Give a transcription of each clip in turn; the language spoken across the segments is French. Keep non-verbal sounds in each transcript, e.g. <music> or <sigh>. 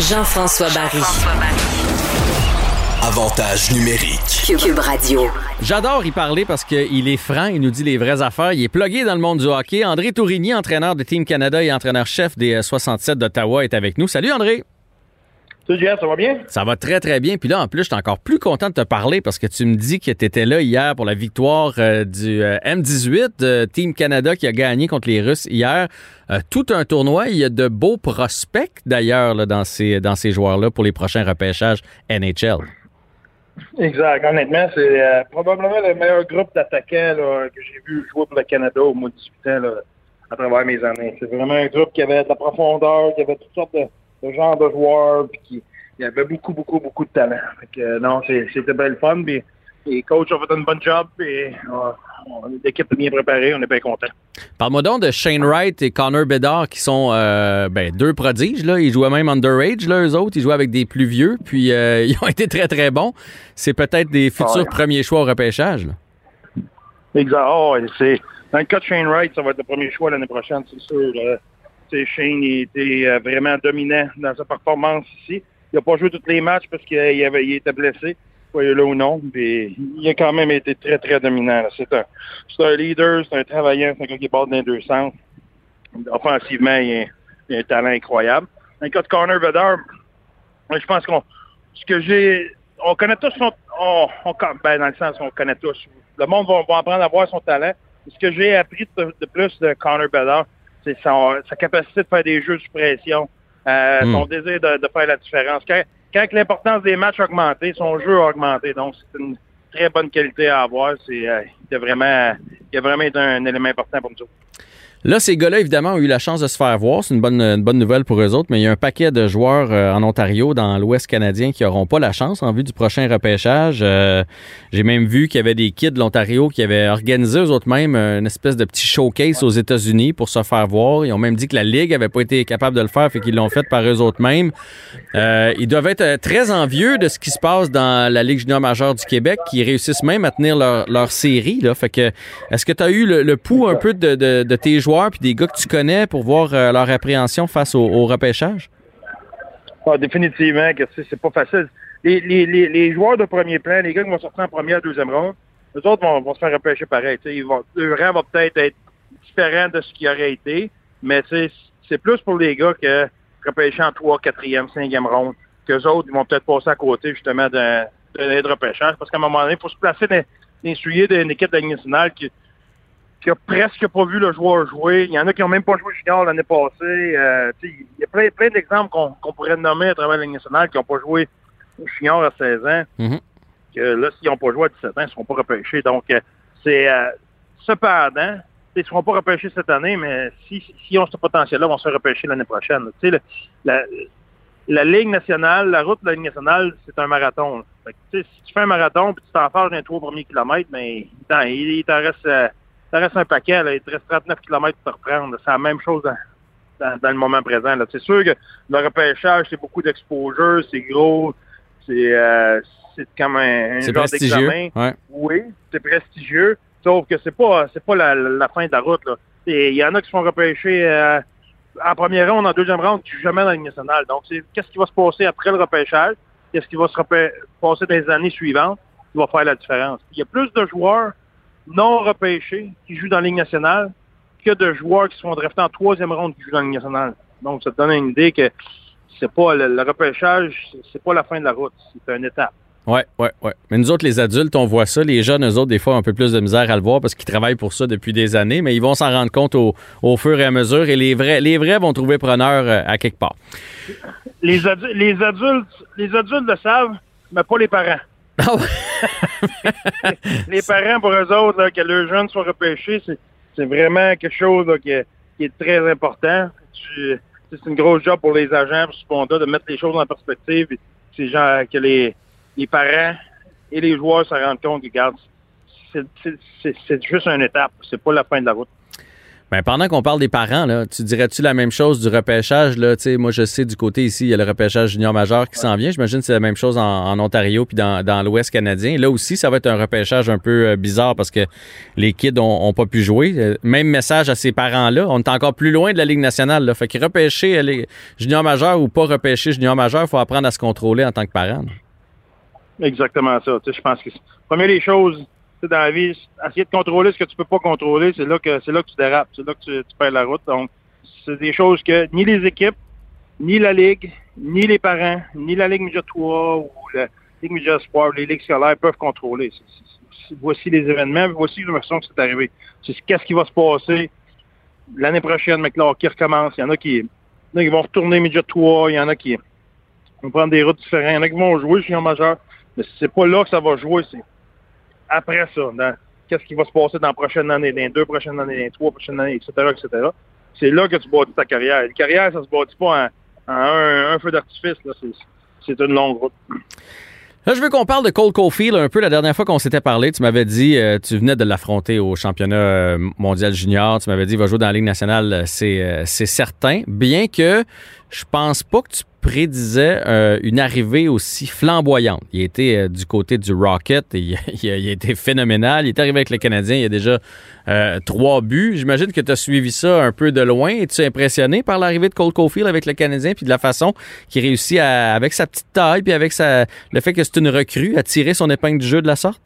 Jean-François Barry. Avantage numérique. Cube Radio. J'adore y parler parce qu'il est franc, il nous dit les vraies affaires. Il est plugué dans le monde du hockey. André Tourigny, entraîneur de Team Canada et entraîneur-chef des 67 d'Ottawa, est avec nous. Salut André. Salut ça va bien? Ça va très, très bien. Puis là, en plus, je suis encore plus content de te parler parce que tu me dis que tu étais là hier pour la victoire euh, du euh, M18 de Team Canada qui a gagné contre les Russes hier. Euh, tout un tournoi. Il y a de beaux prospects d'ailleurs dans ces, dans ces joueurs-là pour les prochains repêchages NHL. Exact. Honnêtement, c'est probablement le meilleur groupe d'attaquants que j'ai vu jouer pour le Canada au mois de 18 ans là, à travers mes années. C'est vraiment un groupe qui avait de la profondeur, qui avait toutes sortes de, de genres de joueurs, puis qui il avait beaucoup, beaucoup, beaucoup de talent. Fait que, euh, non, c'était belle fun. Puis les coachs ont fait un bon job. Puis, euh, l'équipe est bien préparée. On est bien content. Parle-moi donc de Shane Wright et Connor Bedard qui sont euh, ben, deux prodiges. Là. Ils jouaient même underage, là, eux autres. Ils jouaient avec des plus vieux. Puis euh, <laughs> ils ont été très, très bons. C'est peut-être des futurs Ouais. premiers choix au repêchage. là. Exact. Oh, dans le cas de Shane Wright, ça va être le premier choix l'année prochaine, c'est sûr. Shane il était euh, vraiment dominant dans sa performance ici. Il n'a pas joué tous les matchs parce qu'il était blessé, soyez là ou non. Puis il a quand même été très, très dominant. C'est un, leader, c'est un travaillant, c'est un gars qui bat dans les deux sens. Offensivement, il a, un talent incroyable. Dans le cas de Connor Bedard, je pense qu'on ce que j'ai on connaît tous son on, on- ben, dans le sens qu'on connaît tous. Le monde va, apprendre à voir son talent. Ce que j'ai appris de, de plus de Connor Bedard, c'est sa capacité de faire des jeux sous pression, euh, Hmm. son désir de, de faire la différence. Quand, quand l'importance des matchs a augmenté, son jeu a augmenté. Donc, c'est une très bonne qualité à avoir. C'est euh, il, a vraiment, il a vraiment été un élément important pour nous. Là, ces gars-là, évidemment, ont eu la chance de se faire voir. C'est une bonne, une bonne nouvelle pour eux autres, mais il y a un paquet de joueurs euh, en Ontario, dans l'Ouest canadien, qui n'auront pas la chance en vue du prochain repêchage. Euh, J'ai même vu qu'il y avait des kids de l'Ontario qui avaient organisé eux autres même une espèce de petit showcase aux États-Unis pour se faire voir. Ils ont même dit que la Ligue avait pas été capable de le faire, fait qu'ils l'ont fait par eux autres mêmes. Euh, ils doivent être très envieux de ce qui se passe dans la Ligue junior majeure du Québec, qui réussissent même à tenir leur, leur série. Là. Fait que, est-ce que tu as eu le, pouls un peu de- de tes joueurs puis des gars que tu connais pour voir euh, leur appréhension face au, repêchage? Ah, définitivement c'est pas facile. Les, joueurs de premier plan, les gars qui vont sortir en première, deuxième ronde, eux autres vont, se faire repêcher pareil. Ils vont, rang va peut-être être différent de ce qui aurait été, mais c'est plus pour les gars que repêcher en 3, 4e, 5e ronde. Autres, ils vont peut-être passer à côté justement d'un d'un repêchage. Parce qu'à un moment donné, il faut se placer dans, les d'une équipe nationale qui, qui a presque pas vu le joueur jouer. Il y en a qui ont même pas joué junior l'année passée. Euh, il y a plein, plein d'exemples qu'on pourrait nommer à travers la Ligue nationale qui n'ont pas joué junior à 16 ans. Mhm. Que là, s'ils n'ont pas joué à 17 ans, ils ne seront pas repêchés. Donc, euh, c'est euh, cependant, ils ne seront pas repêchés cette année, mais si, si ont ce potentiel-là, ils vont se faire repêcher l'année prochaine. Le- la, la Ligue nationale, la route de la Ligue nationale, c'est un marathon. Fait que, si tu fais un marathon puis tu t'en fâches dans les trois premiers kilomètres, mais attends, il, il t'en reste, euh, t'en reste un paquet. Là, il te reste 39 kilomètres pour reprendre. C'est la même chose dans, dans, dans le moment présent. là. C'est sûr que le repêchage, c'est beaucoup d'exposure, c'est gros, c'est euh, comme un, un C'est genre prestigieux. d'examen. Ouais. Oui, c'est prestigieux. Sauf que c'est pas c'est pas la, la fin de la route. Il y en a qui se font repêcher euh, en première ronde, en deuxième ronde, qui jamais dans la nationale. Donc, c'est qu'est-ce qui va se passer après le repêchage? Qu'est-ce qui va se passer dans les années suivantes? Qui va faire la différence? Il y a plus de joueurs non repêchés qui jouent dans la Ligue nationale que de joueurs qui se font drafter en troisième ronde qui jouent dans la Ligue nationale. Donc, ça te donne une idée que c'est pas le, le repêchage, c'est pas la fin de la route, c'est une étape. Ouais, ouais, ouais. Mais nous autres, les adultes, on voit ça. Les jeunes, eux autres, des fois, ont un peu plus de misère à le voir parce qu'ils travaillent pour ça depuis des années, mais ils vont s'en rendre compte au, au fur et à mesure et les vrais, les vrais vont trouver preneur euh, à quelque part. Les, adu- les adultes, les adultes le savent, mais pas les parents. Ah <laughs> les parents, pour eux autres, que leurs jeunes soient repêchés, c'est, vraiment quelque chose qui, est, très important. C'est une grosse job pour les agents, pour Sponda, de mettre les choses en perspective. C'est genre que les, les parents et les joueurs se rendent compte que, c'est juste une étape. C'est pas la fin de la route. Ben, pendant qu'on parle des parents, là, tu dirais-tu la même chose du repêchage? Là? moi, je sais du côté ici, il y a le repêchage junior majeur qui s'en vient. J'imagine que c'est la même chose en, Ontario puis dans, l'Ouest canadien. Là aussi, ça va être un repêchage un peu euh, bizarre parce que les kids ont, pas pu jouer. Euh, même message à ces parents-là. On est encore plus loin de la Ligue nationale. Là. Fait que repêcher euh, les junior majeur ou pas repêcher junior majeur, il faut apprendre à se contrôler en tant que parent. Exactement ça. Je pense que, première des choses, dans la vie, essayer de contrôler ce que tu peux pas contrôler, c'est là que c'est là que tu dérapes, c'est là que tu, perds la route. Donc, c'est des choses que ni les équipes, ni la Ligue, ni les parents, ni la Ligue Média 3 ou la Ligue Média Sport, les ligues scolaires peuvent contrôler. voici les événements, voici façon que c'est arrivé. C'est qu'est-ce qui va se passer l'année prochaine, mais qui recommence. Il y en a qui, qui vont retourner Média 3, il y en a qui vont prendre des routes différentes, il y en a qui vont jouer en majeur. Mais c'est pas là que ça va jouer, après ça, qu'est-ce qui va se passer dans la prochaine année, dans les deux prochaines années, dans les trois prochaines années, etc., etc. C'est là que tu bâtis ta carrière. La carrière, ça se bâtit pas en, un, feu d'artifice. C'est une longue route. Là, je veux qu'on parle de Cole Caulfield un peu. La dernière fois qu'on s'était parlé, tu m'avais dit, euh, tu venais de l'affronter au championnat euh, mondial junior. Tu m'avais dit, il va jouer dans la Ligue nationale, euh, c'est certain. Bien que je pense pas que tu prédisait euh, une arrivée aussi flamboyante. Il était euh, du côté du Rocket, et il, a, été phénoménal. Il est arrivé avec le Canadien, il y a déjà euh, trois buts. J'imagine que tu as suivi ça un peu de loin. Es-tu impressionné par l'arrivée de Cole Caulfield avec le Canadien, puis de la façon qu'il réussit avec sa petite taille, puis avec sa, le fait que c'est une recrue, à tirer son épingle du jeu de la sorte?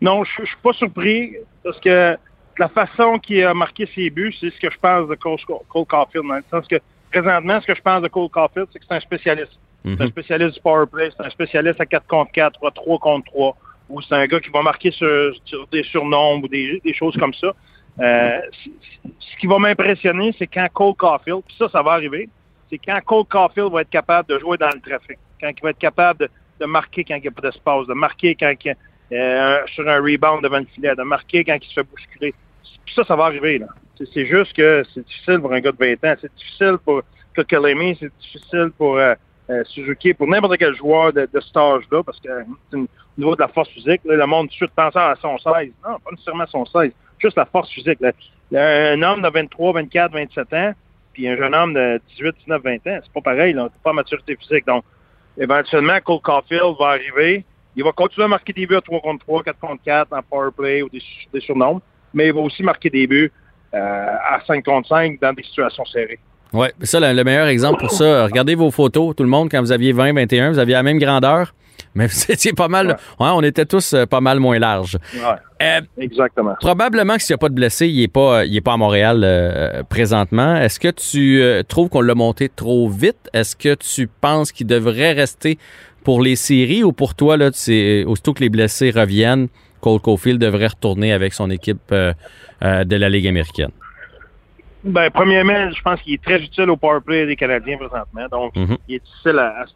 Non, je, ne suis pas surpris, parce que la façon qu'il a marqué ses buts, c'est ce que je pense de Cole, Cole Caulfield, dans le sens que présentement, ce que je pense de Cole Caulfield, c'est que c'est un spécialiste. C'est un mhm. spécialiste du power play, c'est un spécialiste à 4 contre 4, 3 contre 3, ou c'est un gars qui va marquer sur, des surnombres ou des, choses comme ça. Euh, ce qui va m'impressionner, c'est quand Cole Caulfield, puis ça, ça va arriver, c'est quand Cole Caulfield va être capable de jouer dans le trafic, quand il va être capable de, marquer quand il n'y a pas d'espace, de marquer quand il, euh, sur un rebound devant le filet, de marquer quand il se fait bousculer. Puis ça, ça va arriver. là. C'est juste que c'est difficile pour un gars de 20 ans. C'est difficile pour Kokalemi, c'est difficile pour euh, euh, Suzuki, pour n'importe quel joueur de, de cet âge-là, parce que au niveau de la force physique, le monde tout de suite pense à son 16. Non, pas nécessairement son 16, juste la force physique. Un homme de 23, 24, 27 ans, puis un jeune homme de 18, 19, 20 ans, c'est pas pareil, là, pas maturité physique. Donc, éventuellement, Cole Caulfield va arriver. Il va continuer à marquer des buts à 3 contre 3, 4 contre 4 en power play ou des, des surnombres, mais il va aussi marquer des buts euh, à 5 contre 5 dans des situations serrées. Oui, ça, le, meilleur exemple pour ça, regardez vos photos, tout le monde, quand vous aviez 20, 21, vous aviez la même grandeur, <laughs> mais c'est pas mal. Ouais. on était tous euh, pas mal moins larges. Ouais, exactement. Probablement que s'il n'y a pas de blessé, il n'est pas, il est pas à Montréal présentement. Est-ce que tu trouves qu'on l'a monté trop vite? Est-ce que tu penses qu'il devrait rester pour les séries ou pour toi, là, aussitôt que les blessés reviennent, Cole Caulfield devrait retourner avec son équipe euh, euh, de la Ligue américaine? Ben, premièrement, je pense qu'il est très utile au power play des Canadiens présentement. Donc, mhm. il est difficile à,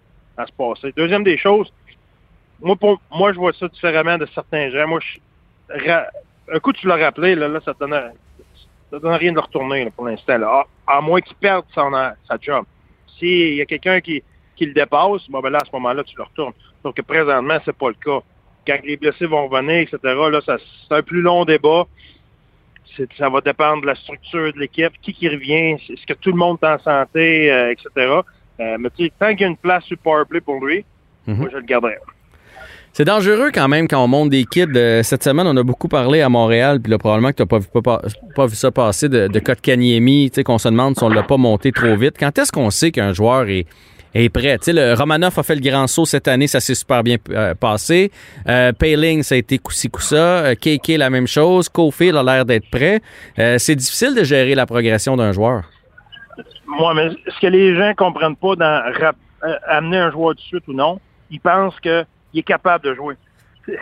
se passer. Deuxième des choses, moi, pour, moi, je vois ça différemment de certains gens. Moi, un coup, tu l'as rappelé, là, là ça ne donne, donne rien de le retourner pour l'instant. À, moins qu'il perde son, sa job. S'il y a quelqu'un qui, qui le dépasse, ben là, à ce moment-là, tu le retournes. Donc, présentement, c'est pas le cas quand les blessés vont revenir, etc., là, c'est un plus long débat. Ça va dépendre de la structure de l'équipe, qui qui revient, est-ce que tout le monde est en santé, euh, etc. Euh, mais tant qu'il y a une place sur Powerplay pour lui, mhm. moi, je le garderai. C'est dangereux quand même quand on monte des kids. Euh, cette semaine, on a beaucoup parlé à Montréal, puis là, probablement que tu n'as pas, vu ça passer de, de Kotkaniemi, qu'on se demande si on ne l'a pas monté trop vite. Quand est-ce qu'on sait qu'un joueur est, est prêt. Le Romanov a fait le grand saut cette année, ça s'est super bien euh, passé. Euh, Payling, ça a été coussi coussa. Euh, KK, la même chose. Cofield a l'air d'être prêt. Euh, c'est difficile de gérer la progression d'un joueur. Moi, mais ce que les gens comprennent pas dans amener un joueur de suite ou non, ils pensent qu'il est capable de jouer. <laughs>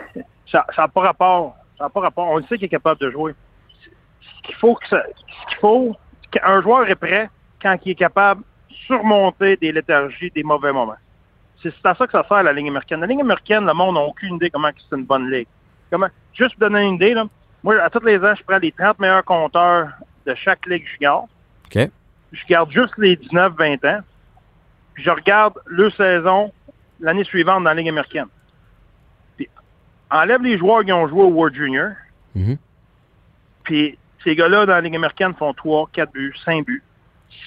Ça n'a pas rapport. Ça n'a pas rapport. On sait qu'il est capable de jouer. Ce qu'il faut ça, ce qu'il qu'un joueur est prêt quand il est capable surmonter des léthargies, des mauvais moments. C'est à ça que ça sert la ligne américaine. La ligne américaine, le monde n'a aucune idée comment c'est une bonne ligue. Comment, juste pour donner une idée, là, moi, à tous les ans, je prends les 30 meilleurs compteurs de chaque ligue junior. OK. Je garde juste les 19-20 ans. Puis je regarde leur saison l'année suivante dans la ligue américaine. Puis enlève les joueurs qui ont joué au World Junior. Mm-hmm. Puis Ces gars-là, dans la Ligue américaine, font 3, 4 buts, 5 buts,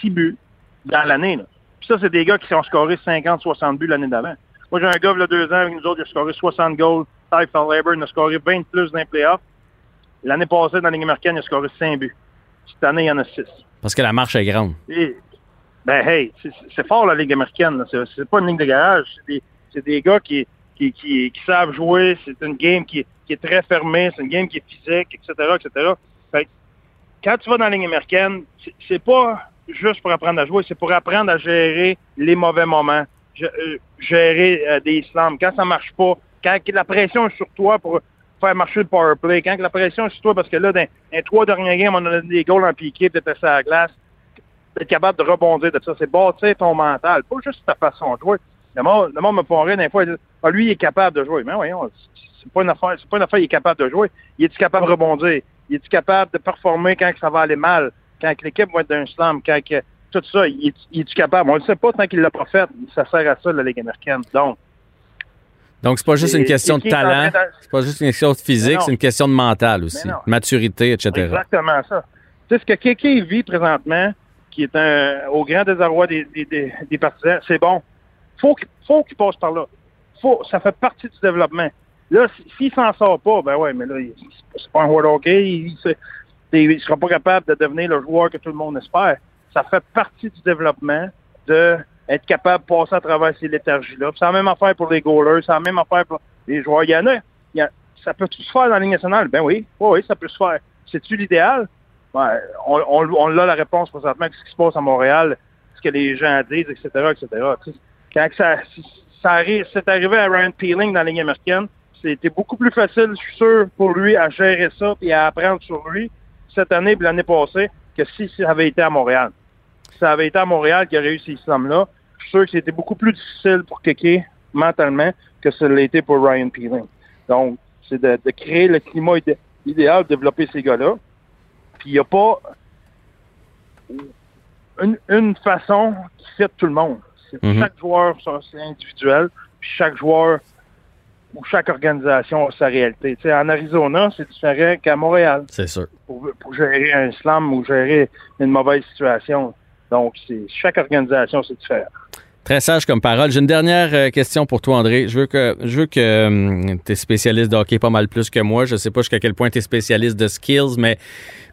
6 buts dans l'année. Puis ça, c'est des gars qui ont scoré 50, 60 buts l'année d'avant. Moi, j'ai un gars, il y a deux ans, avec nous autres, il a scoré 60 goals. Ty Fairlaber, il a scoré 20 plus dans les playoffs. L'année passée, dans la Ligue américaine, il a scoré 5 buts. Cette année, il y en a 6. Parce que la marche est grande. ben, hey, c'est fort, la Ligue américaine. C'est pas une ligne de garage. C'est des, des, gars qui, qui, qui, qui savent jouer. C'est une game qui, qui, est très fermée. C'est une game qui est physique, etc., etc. Fait quand tu vas dans la ligne américaine, c'est pas juste pour apprendre à jouer, c'est pour apprendre à gérer les mauvais moments, euh, gérer euh, des slams. Quand ça marche pas, quand la pression est sur toi pour faire marcher le power play, quand la pression est sur toi, parce que là, dans les trois derniers games, on a des goals en piqué, peut-être à la glace, d'être capable de rebondir de ça. C'est bâtir ton mental, pas juste ta façon de jouer. Le monde, le monde me rire des fois, ah, lui, il est capable de jouer. Mais voyons, c'est pas une affaire, c'est pas une affaire, il est capable de jouer. Il est capable de rebondir? Il est capable de performer quand ça va aller mal? Quand l'équipe va être d'un slam? Quand tout ça, il est, capable? On ne le sait pas tant qu'il l'a pas fait. Ça sert à ça, la Ligue américaine. Donc, donc, c'est pas juste une question de talent, c'est pas juste une question de physique, c'est une question de mental aussi, maturité, etc. Exactement ça. Tu sais, ce que Kéké vit présentement, qui est un, au grand désarroi des, des, des, partisans, c'est bon. Faut faut qu'il passe par là. Faut, ça fait partie du développement. Là, s'il s'en sort pas, ben ouais, mais là, c'est pas un world hockey. Il, il, sera pas capable de devenir le joueur que tout le monde espère. Ça fait partie du développement de être capable de passer à travers ces léthargies-là. C'est la même affaire pour les goalers, c'est la même affaire pour les joueurs. Il y en a, il ça peut tout se faire dans la Ligue nationale? Ben oui, oui, ça peut se faire. C'est-tu l'idéal? Ben, on, on, a la réponse présentement ce qui se passe à Montréal, ce que les gens disent, etc., etc. quand ça, ça arrive, c'est arrivé à Ryan Peeling dans la Ligue américaine, c'était beaucoup plus facile, je suis sûr, pour lui à gérer ça et à apprendre sur lui cette année et l'année passée que si ça avait été à Montréal. Si ça avait été à Montréal qui a réussi ce là je suis sûr que c'était beaucoup plus difficile pour Kéké mentalement que ce l'a été pour Ryan Peeling. Donc, c'est de, créer le climat idéal, de développer ces gars-là. Puis il n'y a pas une, façon qui fait tout le monde. Mm-hmm. Chaque joueur, c'est individuel. Puis chaque joueur ou chaque organisation a sa réalité. en Arizona, c'est différent qu'à Montréal. C'est sûr. Pour, gérer un slam ou gérer une mauvaise situation. Donc, c'est chaque organisation, c'est différent. Très sage comme parole. J'ai une dernière euh, question pour toi, André. Je veux que je veux que hum, tu es spécialiste de hockey pas mal plus que moi. Je sais pas jusqu'à quel point tu es spécialiste de skills, mais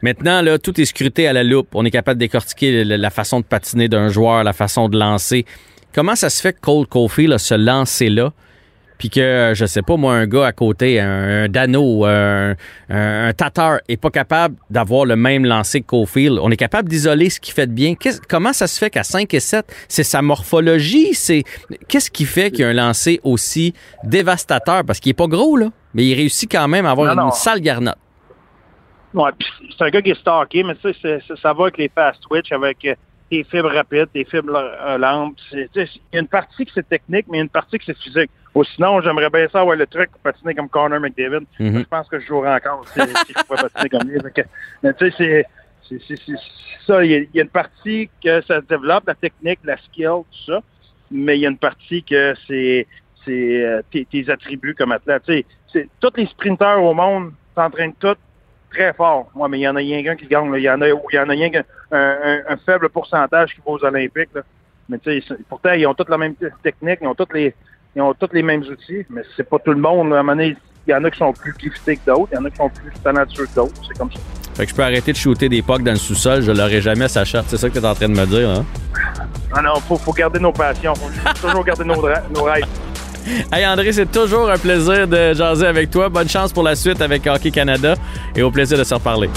maintenant, là, tout est scruté à la loupe. On est capable de décortiquer la façon de patiner d'un joueur, la façon de lancer. Comment ça se fait que Cole Caulfield a ce lancer-là? Puis que, je sais pas, moi, un gars à côté, un, Dano, un, un, Tatar, est pas capable d'avoir le même lancer que Cofield. On est capable d'isoler ce qui fait de bien. comment ça se fait qu'à 5 et 7, c'est sa morphologie? C'est Qu'est-ce qui fait qu'il y a un lancer aussi dévastateur? Parce qu'il est pas gros, là, mais il réussit quand même à avoir une sale garnotte. Ouais, c'est un gars qui est stocké, mais tu sais, ça va avec les fast twitch, avec euh, des fibres rapides, des fibres euh, lentes. Il y a une partie qui c'est technique, mais il y a une partie qui c'est physique. Ou sinon, j'aimerais bien ça avoir le truc pour patiner comme Connor McDavid. Mhm. Je pense que je jouerai encore si, je pouvais patiner comme lui. Mais tu sais, c'est ça. Il y, a, une partie que ça se développe, la technique, la skill, tout ça. Mais il y a une partie que c'est euh, tes, tes, attributs comme athlète. Tu sais, tous les sprinteurs au monde s'entraînent tous très fort. Ouais, mais il y en a rien qui gagne. Il y en a, il y en a rien un, un, faible pourcentage qui va aux Olympiques. Là. Mais tu sais, pourtant, ils ont toutes la même technique, ils ont toutes les, ils ont tous les mêmes outils, mais c'est pas tout le monde. À un moment donné, il y en a qui sont plus giftés que d'autres, il y en a qui sont plus talentueux que d'autres. C'est comme ça. Fait que je peux arrêter de shooter des pucks dans le sous-sol, je l'aurai jamais sa charte. C'est ça que tu es en train de me dire, hein? Ah non, faut, faut garder nos passions. Faut <laughs> toujours garder nos, nos rêves. Hey André, c'est toujours un plaisir de jaser avec toi. Bonne chance pour la suite avec Hockey Canada et au plaisir de se reparler.